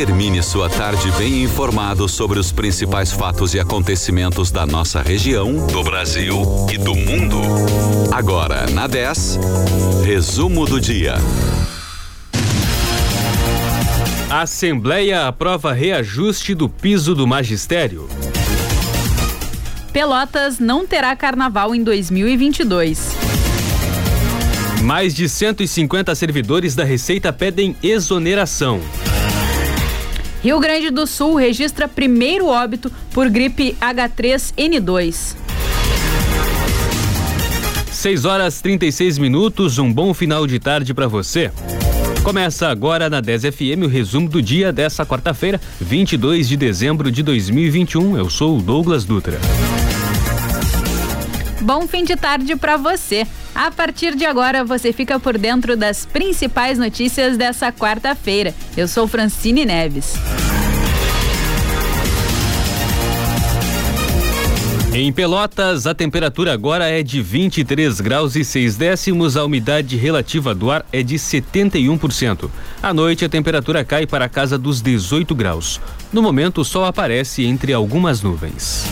Termine sua tarde bem informado sobre os principais fatos e acontecimentos da nossa região, do Brasil e do mundo. Agora, na 10, resumo do dia. A Assembleia aprova reajuste do piso do magistério. Pelotas não terá carnaval em 2022. Mais de 150 servidores da Receita pedem exoneração. Rio Grande do Sul registra primeiro óbito por gripe H3N2. 6 horas 36 minutos, um bom final de tarde para você. Começa agora na 10 FM o resumo do dia dessa quarta-feira, 22 de dezembro de 2021. Eu sou o Douglas Dutra. Bom fim de tarde para você. A partir de agora você fica por dentro das principais notícias dessa quarta-feira. Eu sou Francine Neves. Em Pelotas, a temperatura agora é de 23 graus e 6 décimos, a umidade relativa do ar é de 71%. À noite, a temperatura cai para a casa dos 18 graus. No momento, o sol aparece entre algumas nuvens.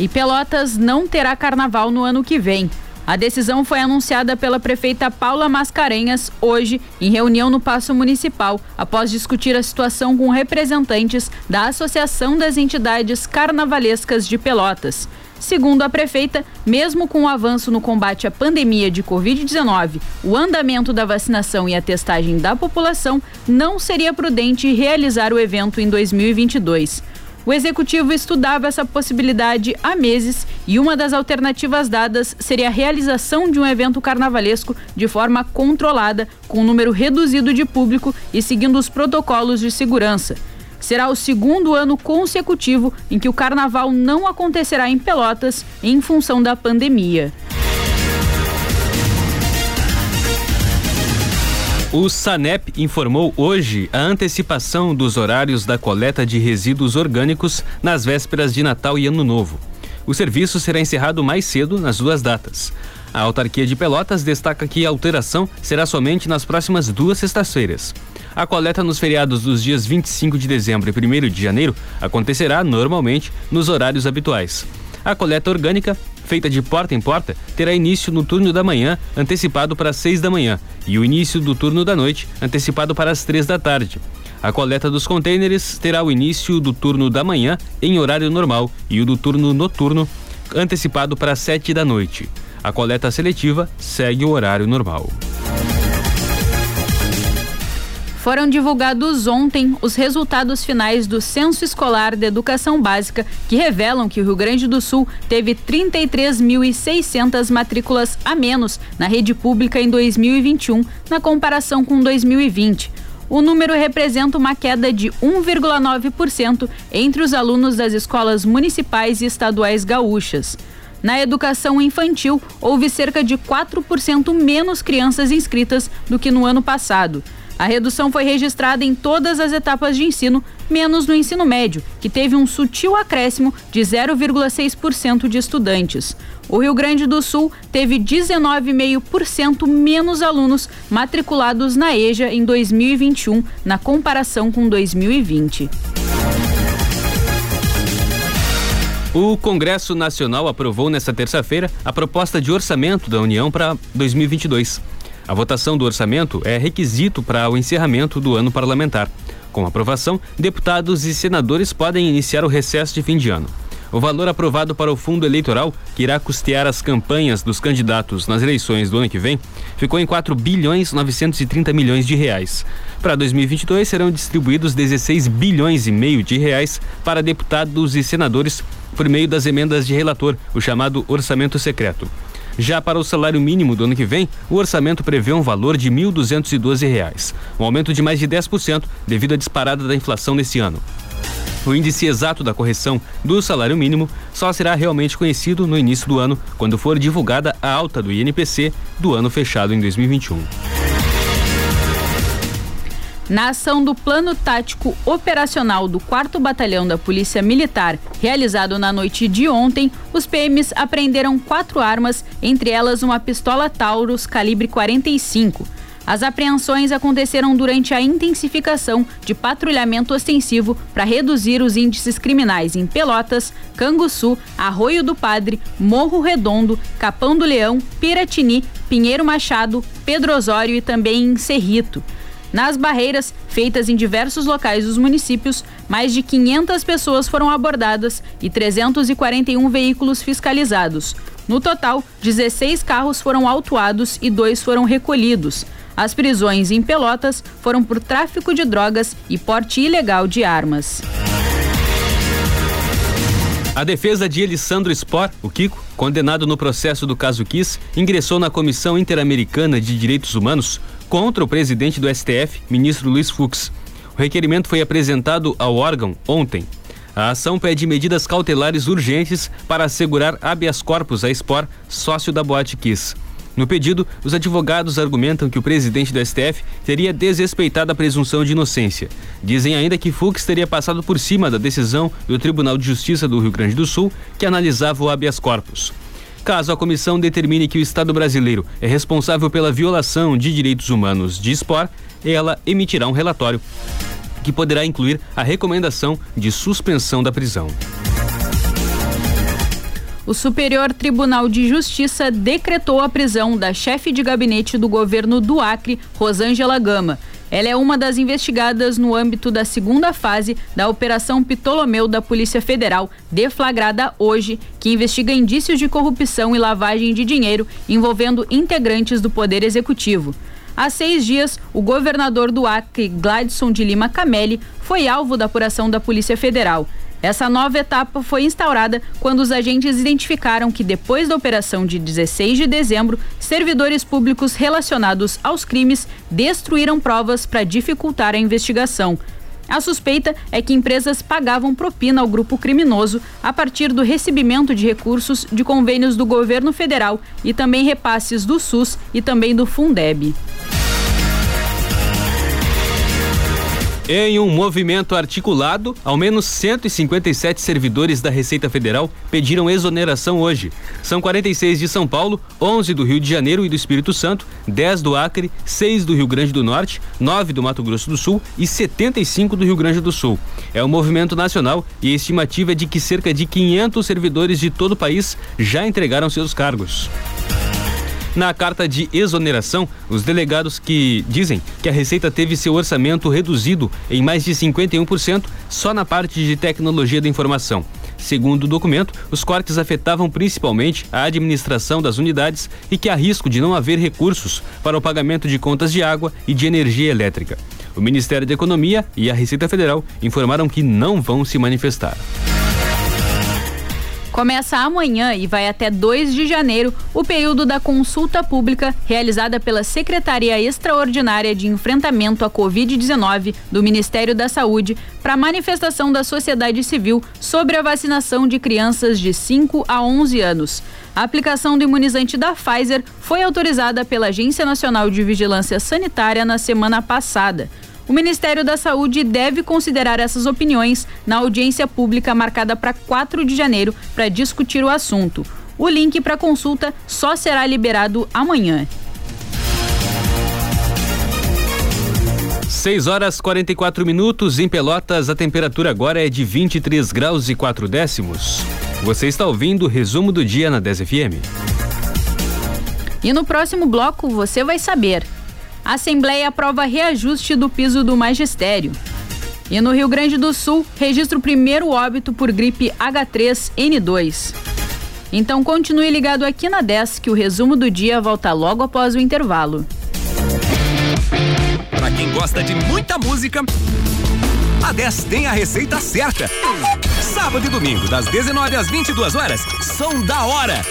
E Pelotas não terá carnaval no ano que vem. A decisão foi anunciada pela prefeita Paula Mascarenhas hoje, em reunião no Paço Municipal, após discutir a situação com representantes da Associação das Entidades Carnavalescas de Pelotas. Segundo a prefeita, mesmo com o avanço no combate à pandemia de Covid-19, o andamento da vacinação e a testagem da população, não seria prudente realizar o evento em 2022. O executivo estudava essa possibilidade há meses e uma das alternativas dadas seria a realização de um evento carnavalesco de forma controlada, com um número reduzido de público e seguindo os protocolos de segurança. Será o segundo ano consecutivo em que o carnaval não acontecerá em Pelotas em função da pandemia. O SANEP informou hoje a antecipação dos horários da coleta de resíduos orgânicos nas vésperas de Natal e Ano Novo. O serviço será encerrado mais cedo nas duas datas. A autarquia de Pelotas destaca que a alteração será somente nas próximas duas sextas-feiras. A coleta nos feriados dos dias 25 de dezembro e 1 de janeiro acontecerá normalmente nos horários habituais. A coleta orgânica feita de porta em porta, terá início no turno da manhã, antecipado para as 6 da manhã, e o início do turno da noite, antecipado para as 3 da tarde. A coleta dos contêineres terá o início do turno da manhã em horário normal e o do turno noturno antecipado para as 7 da noite. A coleta seletiva segue o horário normal. Foram divulgados ontem os resultados finais do Censo Escolar de Educação Básica, que revelam que o Rio Grande do Sul teve 33.600 matrículas a menos na rede pública em 2021, na comparação com 2020. O número representa uma queda de 1,9% entre os alunos das escolas municipais e estaduais gaúchas. Na educação infantil, houve cerca de 4% menos crianças inscritas do que no ano passado. A redução foi registrada em todas as etapas de ensino, menos no ensino médio, que teve um sutil acréscimo de 0,6% de estudantes. O Rio Grande do Sul teve 19,5% menos alunos matriculados na EJA em 2021, na comparação com 2020. O Congresso Nacional aprovou nesta terça-feira a proposta de orçamento da União para 2022. A votação do orçamento é requisito para o encerramento do ano parlamentar. Com aprovação, deputados e senadores podem iniciar o recesso de fim de ano. O valor aprovado para o fundo eleitoral, que irá custear as campanhas dos candidatos nas eleições do ano que vem, ficou em 4 bilhões 930 milhões de reais. Para 2022 serão distribuídos 16 bilhões e meio de reais para deputados e senadores por meio das emendas de relator, o chamado orçamento secreto. Já para o salário mínimo do ano que vem, o orçamento prevê um valor de R$ 1.212, um aumento de mais de 10% devido à disparada da inflação nesse ano. O índice exato da correção do salário mínimo só será realmente conhecido no início do ano, quando for divulgada a alta do INPC do ano fechado em 2021. Na ação do Plano Tático Operacional do 4 Batalhão da Polícia Militar, realizado na noite de ontem, os PMs apreenderam quatro armas, entre elas uma pistola Taurus calibre 45. As apreensões aconteceram durante a intensificação de patrulhamento ostensivo para reduzir os índices criminais em Pelotas, Canguçu, Arroio do Padre, Morro Redondo, Capão do Leão, Piratini, Pinheiro Machado, Pedro Osório e também em Cerrito. Nas barreiras, feitas em diversos locais dos municípios, mais de 500 pessoas foram abordadas e 341 veículos fiscalizados. No total, 16 carros foram autuados e dois foram recolhidos. As prisões em Pelotas foram por tráfico de drogas e porte ilegal de armas. A defesa de Elisandro Spor, o Kiko, condenado no processo do caso Kiss, ingressou na Comissão Interamericana de Direitos Humanos contra o presidente do STF, ministro Luiz Fux. O requerimento foi apresentado ao órgão ontem. A ação pede medidas cautelares urgentes para assegurar habeas corpus a Spor, sócio da Boate Kiss. No pedido, os advogados argumentam que o presidente do STF teria desrespeitado a presunção de inocência. Dizem ainda que Fux teria passado por cima da decisão do Tribunal de Justiça do Rio Grande do Sul, que analisava o habeas corpus. Caso a comissão determine que o Estado brasileiro é responsável pela violação de direitos humanos de Spor, ela emitirá um relatório que poderá incluir a recomendação de suspensão da prisão. O Superior Tribunal de Justiça decretou a prisão da chefe de gabinete do governo do Acre, Rosângela Gama. Ela é uma das investigadas no âmbito da segunda fase da Operação Ptolomeu da Polícia Federal, deflagrada hoje, que investiga indícios de corrupção e lavagem de dinheiro envolvendo integrantes do Poder Executivo. Há seis dias, o governador do Acre, Gladson de Lima Camelli, foi alvo da apuração da Polícia Federal. Essa nova etapa foi instaurada quando os agentes identificaram que, depois da operação de 16 de dezembro, servidores públicos relacionados aos crimes destruíram provas para dificultar a investigação. A suspeita é que empresas pagavam propina ao grupo criminoso a partir do recebimento de recursos de convênios do governo federal e também repasses do SUS e também do Fundeb. Em um movimento articulado, ao menos 157 servidores da Receita Federal pediram exoneração hoje. São 46 de São Paulo, 11 do Rio de Janeiro e do Espírito Santo, 10 do Acre, 6 do Rio Grande do Norte, 9 do Mato Grosso do Sul e 75 do Rio Grande do Sul. É um movimento nacional e a estimativa é de que cerca de 500 servidores de todo o país já entregaram seus cargos. Na carta de exoneração, os delegados que dizem que a Receita teve seu orçamento reduzido em mais de 51% só na parte de tecnologia da informação. Segundo o documento, os cortes afetavam principalmente a administração das unidades e que há risco de não haver recursos para o pagamento de contas de água e de energia elétrica. O Ministério da Economia e a Receita Federal informaram que não vão se manifestar. Começa amanhã e vai até 2 de janeiro o período da consulta pública realizada pela Secretaria Extraordinária de Enfrentamento à Covid-19 do Ministério da Saúde para manifestação da sociedade civil sobre a vacinação de crianças de 5 a 11 anos. A aplicação do imunizante da Pfizer foi autorizada pela Agência Nacional de Vigilância Sanitária na semana passada. O Ministério da Saúde deve considerar essas opiniões na audiência pública marcada para 4 de janeiro para discutir o assunto. O link para consulta só será liberado amanhã. 6 horas 44 minutos em Pelotas, a temperatura agora é de 23 graus e 4 décimos. Você está ouvindo o resumo do dia na 10 FM. E no próximo bloco você vai saber. A Assembleia aprova reajuste do piso do magistério. E no Rio Grande do Sul, registra o primeiro óbito por gripe H3N2. Então continue ligado aqui na 10 que o resumo do dia volta logo após o intervalo. Para quem gosta de muita música, a 10 tem a receita certa. Sábado e domingo, das 19 às 22 horas, são da hora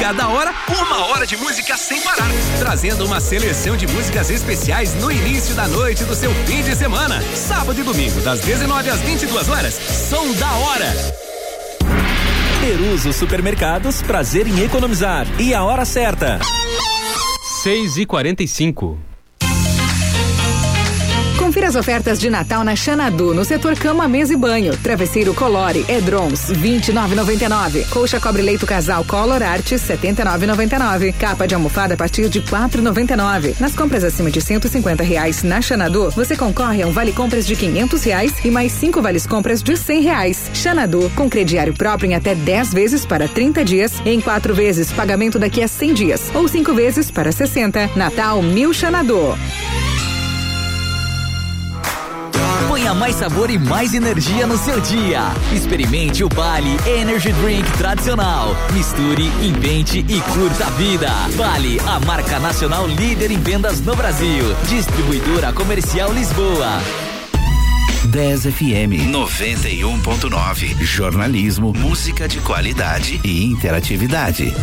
cada hora, uma hora de música sem parar. Trazendo uma seleção de músicas especiais no início da noite do seu fim de semana. Sábado e domingo, das 19 às 22 horas, som da hora. Peruso Supermercados, prazer em economizar. E a hora certa. 6 e 45 Confira as ofertas de Natal na Xanadu, no setor cama, mesa e banho. Travesseiro Colore, Edrons, 29,99. Colcha cobre leito casal Color Art, 79,99. Capa de almofada a partir de 4,99. Nas compras acima de 150 reais na Xanadu, você concorre a um vale compras de 500 reais e mais cinco vales compras de 100 reais. Xanadu, com crediário próprio em até 10 vezes para 30 dias, em quatro vezes pagamento daqui a 100 dias ou cinco vezes para 60. Natal Mil Xanadu. Ponha mais sabor e mais energia no seu dia. Experimente o Bali Energy Drink tradicional. Misture, invente e curta a vida. Bali, a marca nacional líder em vendas no Brasil. Distribuidora Comercial Lisboa. 10 FM 91.9. Jornalismo, música de qualidade e interatividade.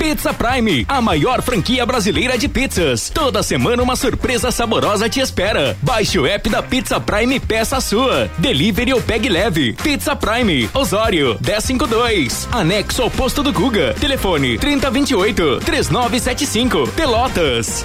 Pizza Prime, a maior franquia brasileira de pizzas. Toda semana uma surpresa saborosa te espera. Baixe o app da Pizza Prime e peça a sua. Delivery ou pegue leve. Pizza Prime, Osório, 1052. Anexo ao posto do Guga. Telefone 3028 3975. Pelotas.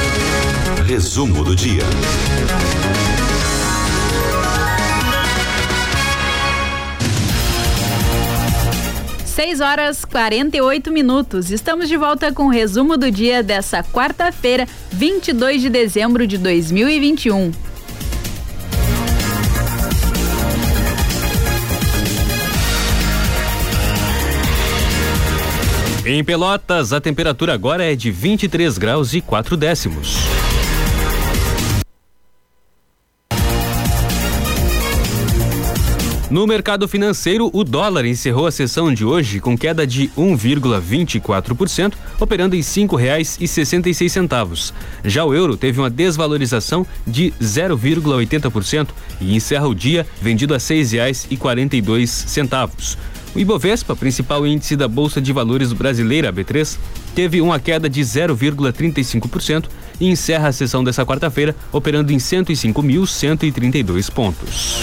Resumo do dia. Seis horas 48 minutos. Estamos de volta com o resumo do dia dessa quarta-feira, 22 de dezembro de 2021. Em Pelotas, a temperatura agora é de 23 graus e 4 décimos. No mercado financeiro, o dólar encerrou a sessão de hoje com queda de 1,24%, operando em cinco reais e sessenta e seis centavos. Já o euro teve uma desvalorização de 0,80% e encerra o dia vendido a seis reais e quarenta e dois centavos. O Ibovespa, principal índice da Bolsa de Valores brasileira, B3, teve uma queda de 0,35% e encerra a sessão dessa quarta-feira operando em 105.132 pontos.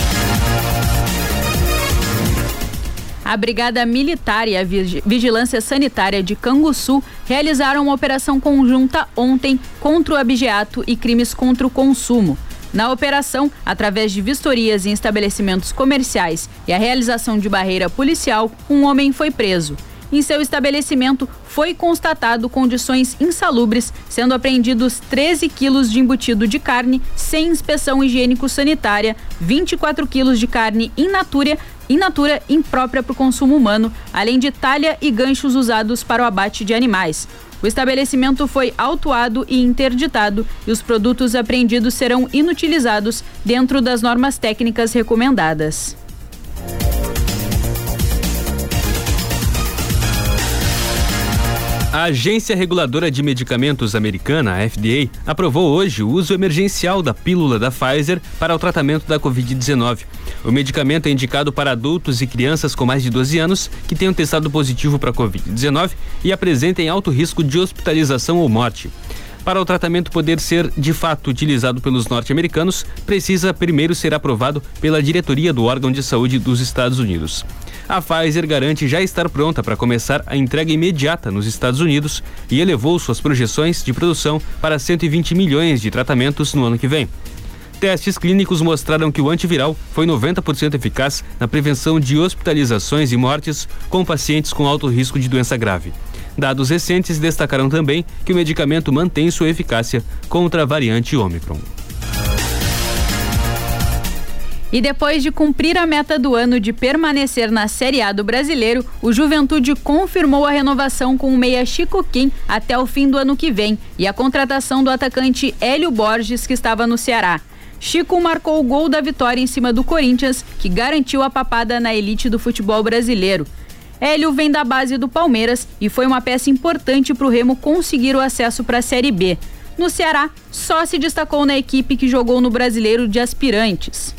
A Brigada Militar e a Vigilância Sanitária de Canguçu realizaram uma operação conjunta ontem contra o abigeato e crimes contra o consumo. Na operação, através de vistorias em estabelecimentos comerciais e a realização de barreira policial, um homem foi preso. Em seu estabelecimento, foi constatado condições insalubres, sendo apreendidos 13 quilos de embutido de carne sem inspeção higiênico-sanitária, 24 quilos de carne in natura, in natura imprópria para o consumo humano, além de talha e ganchos usados para o abate de animais. O estabelecimento foi autuado e interditado e os produtos apreendidos serão inutilizados dentro das normas técnicas recomendadas. A Agência Reguladora de Medicamentos Americana, a FDA, aprovou hoje o uso emergencial da pílula da Pfizer para o tratamento da Covid-19. O medicamento é indicado para adultos e crianças com mais de 12 anos que tenham testado positivo para a Covid-19 e apresentem alto risco de hospitalização ou morte. Para o tratamento poder ser de fato utilizado pelos norte-americanos, precisa primeiro ser aprovado pela diretoria do órgão de saúde dos Estados Unidos. A Pfizer garante já estar pronta para começar a entrega imediata nos Estados Unidos e elevou suas projeções de produção para 120 milhões de tratamentos no ano que vem. Testes clínicos mostraram que o antiviral foi 90% eficaz na prevenção de hospitalizações e mortes com pacientes com alto risco de doença grave. Dados recentes destacaram também que o medicamento mantém sua eficácia contra a variante Ômicron. E depois de cumprir a meta do ano de permanecer na Série A do Brasileiro, o Juventude confirmou a renovação com o meia Chico Kim até o fim do ano que vem e a contratação do atacante Hélio Borges, que estava no Ceará. Chico marcou o gol da vitória em cima do Corinthians, que garantiu a papada na elite do futebol brasileiro. Hélio vem da base do Palmeiras e foi uma peça importante para o Remo conseguir o acesso para a Série B. No Ceará, só se destacou na equipe que jogou no Brasileiro de Aspirantes.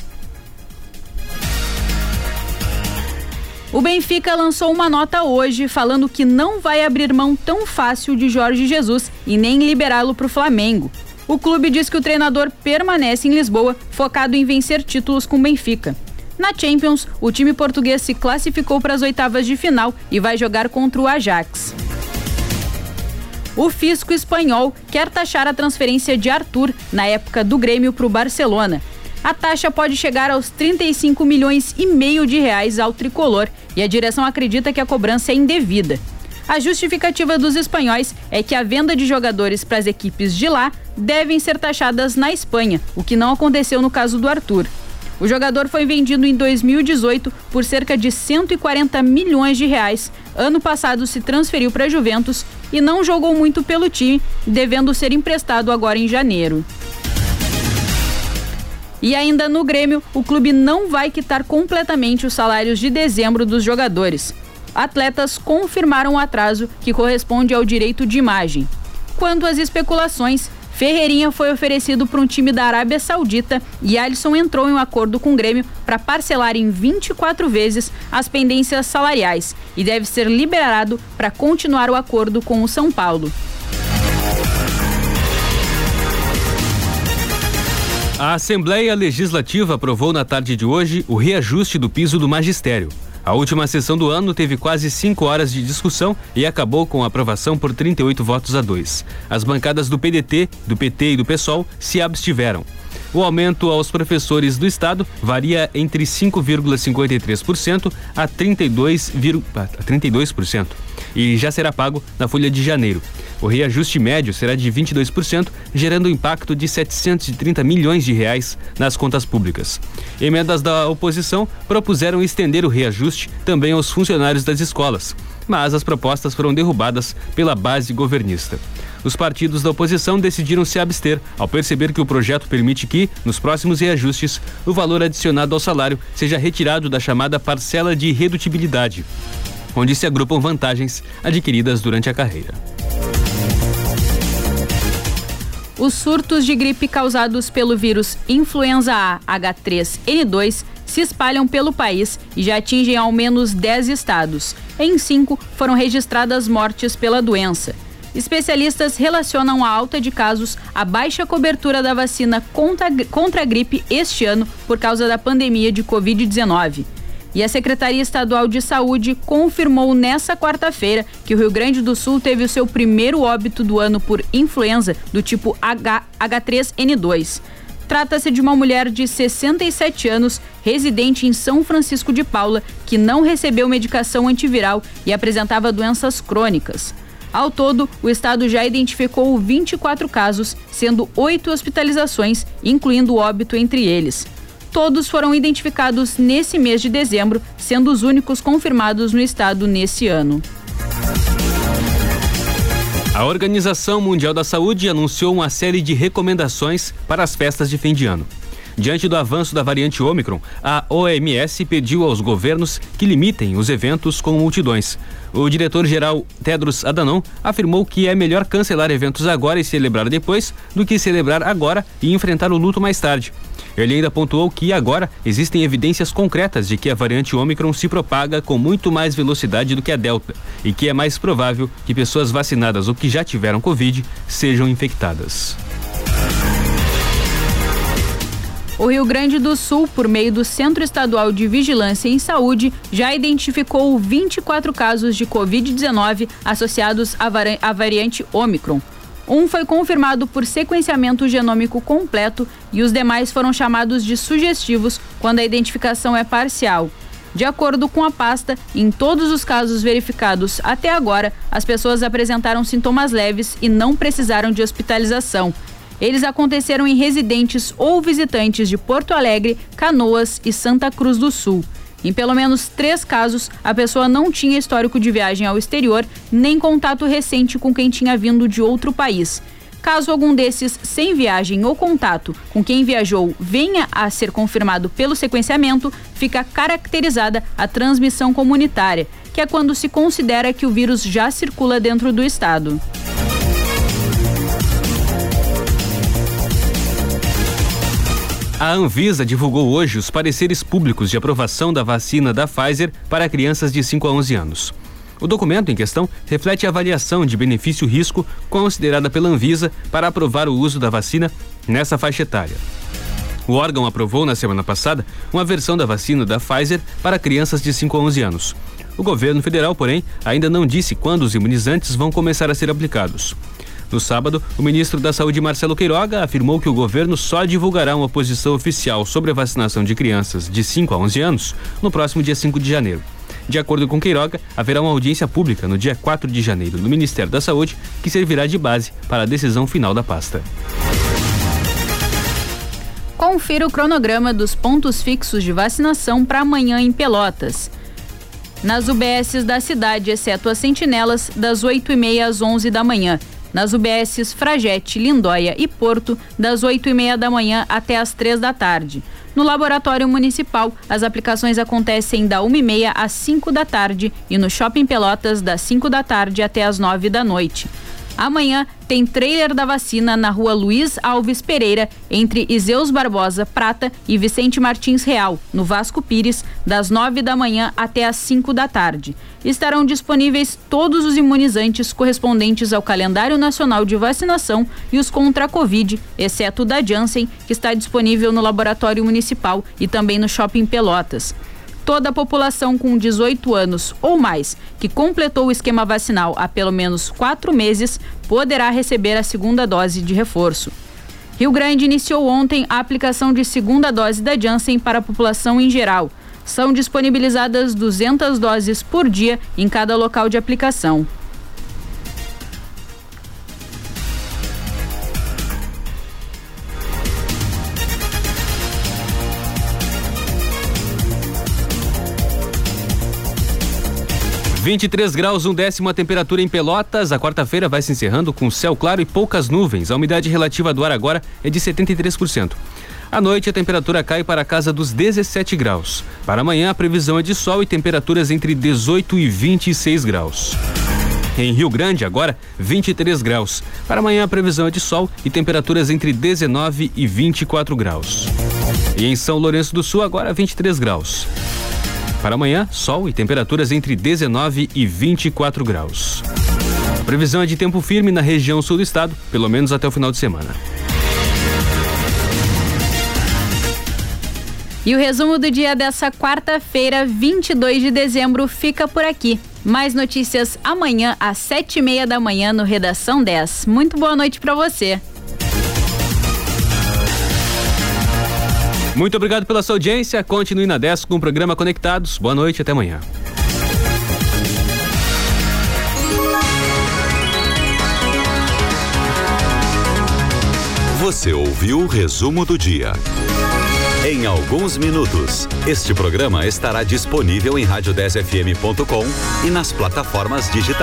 O Benfica lançou uma nota hoje falando que não vai abrir mão tão fácil de Jorge Jesus e nem liberá-lo para o Flamengo. O clube diz que o treinador permanece em Lisboa, focado em vencer títulos com o Benfica. Na Champions, o time português se classificou para as oitavas de final e vai jogar contra o Ajax. O fisco espanhol quer taxar a transferência de Arthur na época do Grêmio para o Barcelona. A taxa pode chegar aos 35 milhões e meio de reais ao tricolor e a direção acredita que a cobrança é indevida. A justificativa dos espanhóis é que a venda de jogadores para as equipes de lá devem ser taxadas na Espanha, o que não aconteceu no caso do Arthur. O jogador foi vendido em 2018 por cerca de 140 milhões de reais. Ano passado se transferiu para a Juventus e não jogou muito pelo time, devendo ser emprestado agora em janeiro. E ainda no Grêmio, o clube não vai quitar completamente os salários de dezembro dos jogadores. Atletas confirmaram o atraso que corresponde ao direito de imagem. Quanto às especulações, Ferreirinha foi oferecido para um time da Arábia Saudita e Alisson entrou em um acordo com o Grêmio para parcelar em 24 vezes as pendências salariais e deve ser liberado para continuar o acordo com o São Paulo. A Assembleia Legislativa aprovou na tarde de hoje o reajuste do piso do magistério. A última sessão do ano teve quase cinco horas de discussão e acabou com a aprovação por 38 votos a dois. As bancadas do PDT, do PT e do PSOL se abstiveram. O aumento aos professores do estado varia entre 5,53% a 32,32% 32% e já será pago na folha de janeiro. O reajuste médio será de 22%, gerando um impacto de 730 milhões de reais nas contas públicas. Emendas da oposição propuseram estender o reajuste também aos funcionários das escolas, mas as propostas foram derrubadas pela base governista. Os partidos da oposição decidiram se abster ao perceber que o projeto permite que, nos próximos reajustes, o valor adicionado ao salário seja retirado da chamada parcela de redutibilidade, onde se agrupam vantagens adquiridas durante a carreira. Os surtos de gripe causados pelo vírus influenza A H3N2 se espalham pelo país e já atingem ao menos 10 estados. Em cinco foram registradas mortes pela doença. Especialistas relacionam a alta de casos à baixa cobertura da vacina contra, contra a gripe este ano por causa da pandemia de Covid-19. E a Secretaria Estadual de Saúde confirmou nessa quarta-feira que o Rio Grande do Sul teve o seu primeiro óbito do ano por influenza do tipo H, H3N2. Trata-se de uma mulher de 67 anos, residente em São Francisco de Paula, que não recebeu medicação antiviral e apresentava doenças crônicas. Ao todo, o estado já identificou 24 casos, sendo oito hospitalizações, incluindo óbito entre eles. Todos foram identificados nesse mês de dezembro, sendo os únicos confirmados no estado nesse ano. A Organização Mundial da Saúde anunciou uma série de recomendações para as festas de fim de ano. Diante do avanço da variante Ômicron, a OMS pediu aos governos que limitem os eventos com multidões. O diretor-geral Tedros Adhanom afirmou que é melhor cancelar eventos agora e celebrar depois do que celebrar agora e enfrentar o luto mais tarde. Ele ainda pontuou que agora existem evidências concretas de que a variante Ômicron se propaga com muito mais velocidade do que a Delta e que é mais provável que pessoas vacinadas ou que já tiveram Covid sejam infectadas. O Rio Grande do Sul, por meio do Centro Estadual de Vigilância em Saúde, já identificou 24 casos de Covid-19 associados à variante Ômicron. Um foi confirmado por sequenciamento genômico completo e os demais foram chamados de sugestivos quando a identificação é parcial. De acordo com a pasta, em todos os casos verificados até agora, as pessoas apresentaram sintomas leves e não precisaram de hospitalização. Eles aconteceram em residentes ou visitantes de Porto Alegre, Canoas e Santa Cruz do Sul. Em pelo menos três casos, a pessoa não tinha histórico de viagem ao exterior nem contato recente com quem tinha vindo de outro país. Caso algum desses sem viagem ou contato com quem viajou venha a ser confirmado pelo sequenciamento, fica caracterizada a transmissão comunitária, que é quando se considera que o vírus já circula dentro do estado. A Anvisa divulgou hoje os pareceres públicos de aprovação da vacina da Pfizer para crianças de 5 a 11 anos. O documento em questão reflete a avaliação de benefício-risco considerada pela Anvisa para aprovar o uso da vacina nessa faixa etária. O órgão aprovou na semana passada uma versão da vacina da Pfizer para crianças de 5 a 11 anos. O governo federal, porém, ainda não disse quando os imunizantes vão começar a ser aplicados. No sábado, o ministro da Saúde, Marcelo Queiroga, afirmou que o governo só divulgará uma posição oficial sobre a vacinação de crianças de 5 a 11 anos no próximo dia 5 de janeiro. De acordo com Queiroga, haverá uma audiência pública no dia 4 de janeiro no Ministério da Saúde, que servirá de base para a decisão final da pasta. Confira o cronograma dos pontos fixos de vacinação para amanhã em Pelotas. Nas UBSs da cidade, exceto as sentinelas, das 8h30 às 11 da manhã nas UBSs Fragete, Lindóia e Porto, das 8 e meia da manhã até as 3 da tarde. No Laboratório Municipal, as aplicações acontecem da 1 e meia às 5 da tarde e no Shopping Pelotas, das 5 da tarde até as 9 da noite. Amanhã tem trailer da vacina na rua Luiz Alves Pereira, entre Iseus Barbosa Prata e Vicente Martins Real, no Vasco Pires, das 9 da manhã até as 5 da tarde. Estarão disponíveis todos os imunizantes correspondentes ao calendário nacional de vacinação e os contra a Covid, exceto o da Janssen, que está disponível no laboratório municipal e também no Shopping Pelotas toda a população com 18 anos ou mais que completou o esquema vacinal há pelo menos quatro meses poderá receber a segunda dose de reforço. Rio Grande iniciou ontem a aplicação de segunda dose da Janssen para a população em geral. São disponibilizadas 200 doses por dia em cada local de aplicação. 23 graus, um décimo a temperatura em Pelotas. A quarta-feira vai se encerrando com céu claro e poucas nuvens. A umidade relativa do ar agora é de 73%. À noite, a temperatura cai para a casa dos 17 graus. Para amanhã, a previsão é de sol e temperaturas entre 18 e 26 graus. Em Rio Grande, agora, 23 graus. Para amanhã, a previsão é de sol e temperaturas entre 19 e 24 graus. E em São Lourenço do Sul, agora, 23 graus. Para amanhã, sol e temperaturas entre 19 e 24 graus. A previsão é de tempo firme na região sul do estado, pelo menos até o final de semana. E o resumo do dia dessa quarta-feira, 22 de dezembro, fica por aqui. Mais notícias amanhã às sete e meia da manhã no Redação 10. Muito boa noite para você. Muito obrigado pela sua audiência. Continue na 10 com o programa Conectados. Boa noite, até amanhã. Você ouviu o resumo do dia. Em alguns minutos, este programa estará disponível em rádio10fm.com e nas plataformas digitais.